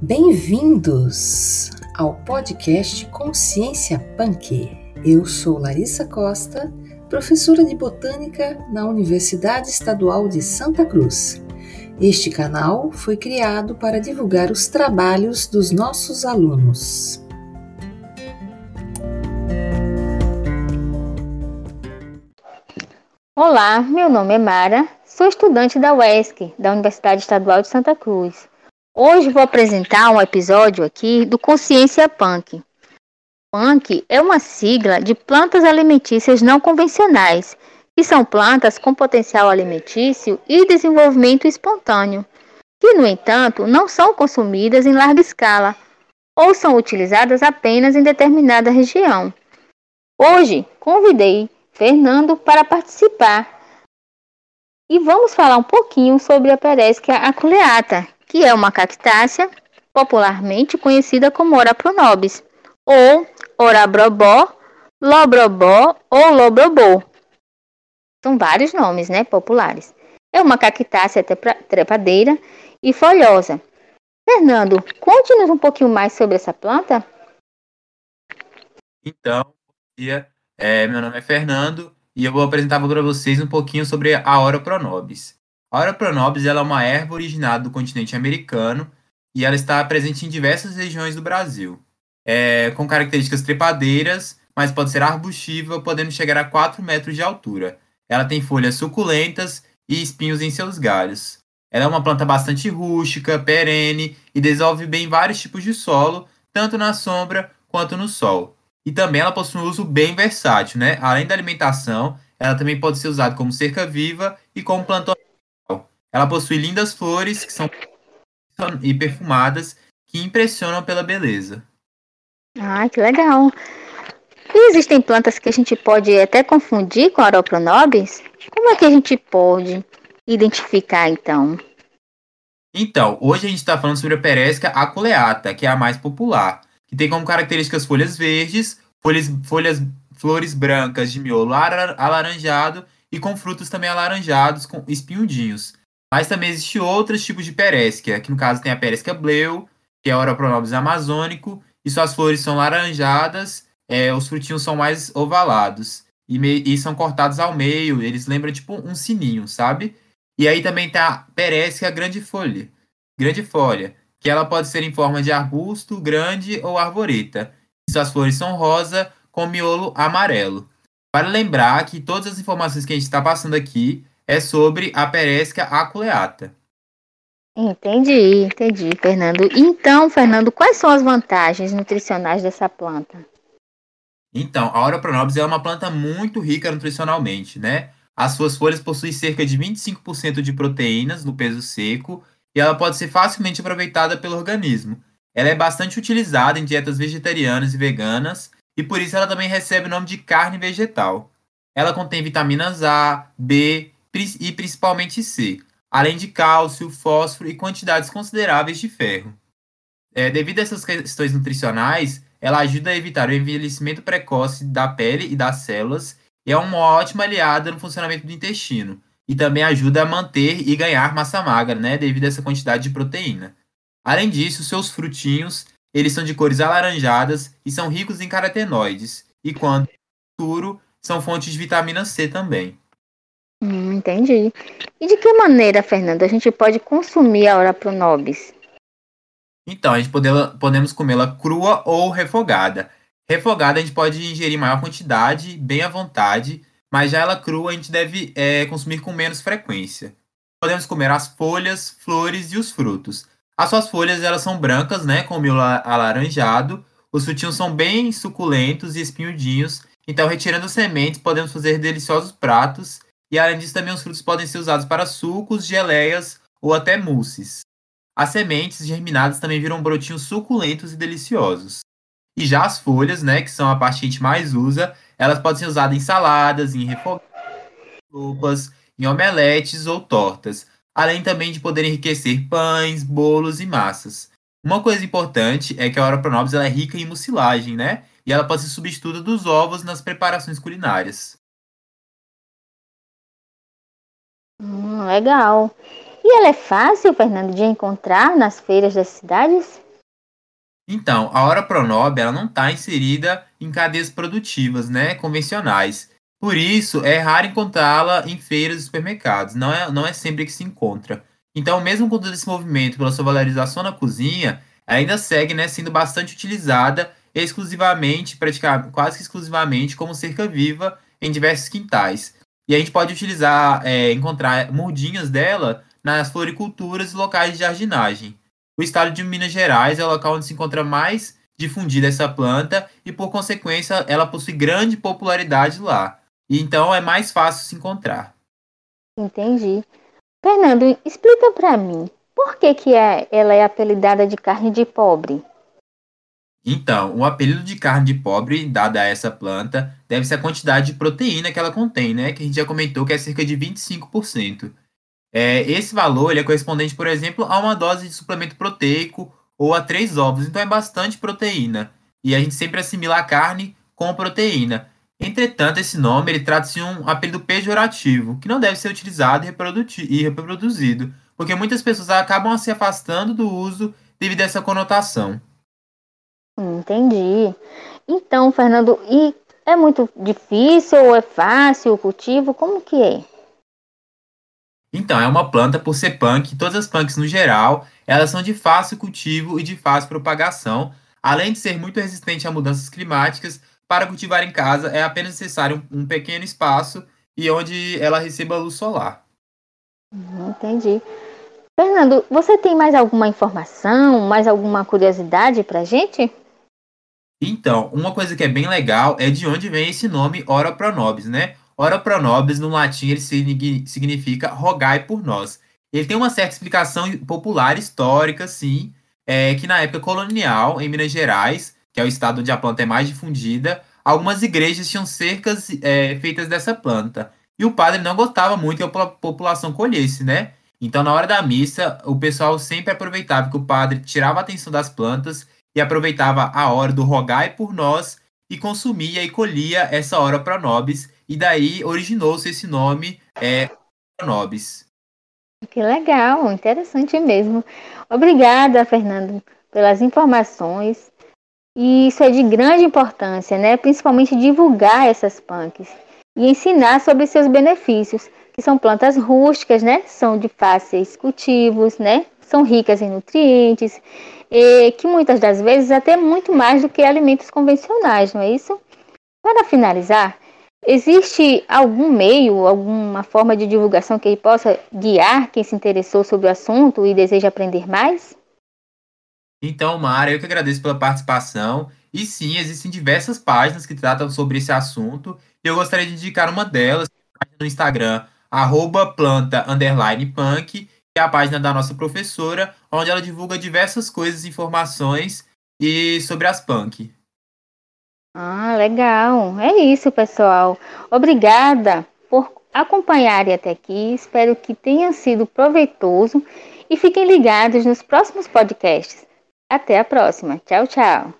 Bem-vindos ao podcast Consciência Punk. Eu sou Larissa Costa, professora de botânica na Universidade Estadual de Santa Cruz. Este canal foi criado para divulgar os trabalhos dos nossos alunos. Olá, meu nome é Mara, sou estudante da UESC, da Universidade Estadual de Santa Cruz. Hoje vou apresentar um episódio aqui do Consciência Punk. Punk é uma sigla de plantas alimentícias não convencionais, que são plantas com potencial alimentício e desenvolvimento espontâneo, que, no entanto, não são consumidas em larga escala ou são utilizadas apenas em determinada região. Hoje, convidei Fernando para participar e vamos falar um pouquinho sobre a Peresca aculeata, que é uma cactácea popularmente conhecida como Ora pronobis, ou Orabrobó, Lobrobó ou Lobrobó. São vários nomes né, populares. É uma cactácea trepadeira e folhosa. Fernando, conte-nos um pouquinho mais sobre essa planta. Então. É, meu nome é Fernando e eu vou apresentar para vocês um pouquinho sobre a Ora pronobis. A Aura pronobis ela é uma erva originada do continente americano e ela está presente em diversas regiões do Brasil, é, com características trepadeiras, mas pode ser arbustiva, podendo chegar a 4 metros de altura. Ela tem folhas suculentas e espinhos em seus galhos. Ela é uma planta bastante rústica, perene e desenvolve bem vários tipos de solo, tanto na sombra quanto no sol. E também ela possui um uso bem versátil, né? Além da alimentação, ela também pode ser usada como cerca viva e como planta ela possui lindas flores que são e perfumadas que impressionam pela beleza. Ah, que legal. E existem plantas que a gente pode até confundir com a Aropronobis? Como é que a gente pode identificar então? Então, hoje a gente está falando sobre a Peresca aculeata, que é a mais popular, que tem como características folhas verdes, folhas, folhas flores brancas de miolo alaranjado e com frutos também alaranjados com espinhudinhos. Mas também existem outros tipos de peresquia, que no caso tem a peresquia bleu, que é a Oropronobis amazônico, e suas flores são laranjadas, é, os frutinhos são mais ovalados e, e, são cortados ao meio, eles lembram tipo um sininho, sabe? E aí também tem a peresquia grande folha, grande folha, que ela pode ser em forma de arbusto, grande ou arvoreta. E suas flores são rosa com miolo amarelo. Para lembrar que todas as informações que a gente está passando aqui é sobre a peresca aculeata. Entendi, entendi, Fernando. Então, Fernando, quais são as vantagens nutricionais dessa planta? Então, a pronobis é uma planta muito rica nutricionalmente, né? As suas folhas possuem cerca de 25% de proteínas no peso seco e ela pode ser facilmente aproveitada pelo organismo. Ela é bastante utilizada em dietas vegetarianas e veganas e por isso ela também recebe o nome de carne vegetal. Ela contém vitaminas A, B, e principalmente C, além de cálcio, fósforo e quantidades consideráveis de ferro. É, devido a essas questões nutricionais, ela ajuda a evitar o envelhecimento precoce da pele e das células e é uma ótima aliada no funcionamento do intestino. E também ajuda a manter e ganhar massa magra, né, devido a essa quantidade de proteína. Além disso, seus frutinhos, eles são de cores alaranjadas e são ricos em carotenoides. E quando futuro, são fontes de vitamina C também. Hum, entendi. E de que maneira, Fernando, a gente pode consumir a Ora pronobis? Então, a gente pode, podemos comê-la crua ou refogada. Refogada a gente pode ingerir maior quantidade, bem à vontade, mas já ela crua a gente deve é, consumir com menos frequência. Podemos comer as folhas, flores e os frutos. As suas folhas elas são brancas, né, com miolo alaranjado. Os frutinhos são bem suculentos e espinhudinhos. Então, retirando sementes, podemos fazer deliciosos pratos e além disso, também os frutos podem ser usados para sucos, geleias ou até mousses. As sementes germinadas também viram brotinhos suculentos e deliciosos. E já as folhas, né, que são a parte que a gente mais usa, elas podem ser usadas em saladas, em refogados, sopas, em omeletes ou tortas, além também de poder enriquecer pães, bolos e massas. Uma coisa importante é que a Ora Pronobis é rica em mucilagem, né? E ela pode ser substituta dos ovos nas preparações culinárias. Hum, legal. E ela é fácil, Fernando, de encontrar nas feiras das cidades? Então, a hora pronobe ela não está inserida em cadeias produtivas, né, convencionais. Por isso, é raro encontrá-la em feiras e supermercados. Não é, não é sempre que se encontra. Então, mesmo com todo esse movimento pela sua valorização na cozinha, ainda segue né, sendo bastante utilizada exclusivamente, praticamente, quase que exclusivamente, como cerca viva em diversos quintais. E a gente pode utilizar, é, encontrar murdinhas dela nas floriculturas e locais de jardinagem. O estado de Minas Gerais é o local onde se encontra mais difundida essa planta e, por consequência, ela possui grande popularidade lá. E então é mais fácil se encontrar. Entendi. Fernando, explica para mim, por que, que é, ela é apelidada de carne de pobre? Então, o apelido de carne de pobre, dada a essa planta, deve-se à quantidade de proteína que ela contém, né? Que a gente já comentou que é cerca de 25%. É, esse valor ele é correspondente, por exemplo, a uma dose de suplemento proteico ou a três ovos, então é bastante proteína. E a gente sempre assimila a carne com proteína. Entretanto, esse nome ele trata-se de um apelido pejorativo, que não deve ser utilizado e reproduzido, porque muitas pessoas acabam se afastando do uso devido a essa conotação. Entendi. Então, Fernando, e é muito difícil ou é fácil o cultivo? Como que é? Então, é uma planta por ser punk, todas as punks no geral, elas são de fácil cultivo e de fácil propagação, além de ser muito resistente a mudanças climáticas. Para cultivar em casa é apenas necessário um, pequeno espaço e onde ela receba luz solar. Entendi. Fernando, você tem mais alguma informação, mais alguma curiosidade para gente? Então, uma coisa que é bem legal é de onde vem esse nome Ora Pro Nobis, né? Ora pro nobis, no latim, ele significa rogai por nós. Ele tem uma certa explicação popular histórica, sim, é, que na época colonial, em Minas Gerais, que é o estado onde a planta é mais difundida, algumas igrejas tinham cercas é, feitas dessa planta. E o padre não gostava muito que a população colhesse, né? Então, na hora da missa, o pessoal sempre aproveitava que o padre tirava a atenção das plantas e aproveitava a hora do rogai por nós e consumia e colhia essa hora para nobis, e daí originou-se esse nome é, nobis. Que legal, interessante mesmo. Obrigada, Fernando, pelas informações. E isso é de grande importância, né? Principalmente divulgar essas punks e ensinar sobre seus benefícios, são plantas rústicas, né? São de fáceis cultivos, né? São ricas em nutrientes e que muitas das vezes até muito mais do que alimentos convencionais, não é isso? Para finalizar, existe algum meio, alguma forma de divulgação que possa guiar quem se interessou sobre o assunto e deseja aprender mais? Então, Mara, eu que agradeço pela participação. E sim, existem diversas páginas que tratam sobre esse assunto. E eu gostaria de indicar uma delas no Instagram, arroba planta punk, é a página da nossa professora, onde ela divulga diversas coisas, informações e sobre as punk. Ah, legal. É isso, pessoal. Obrigada por acompanharem até aqui. Espero que tenha sido proveitoso e fiquem ligados nos próximos podcasts. Até a próxima. Tchau, tchau.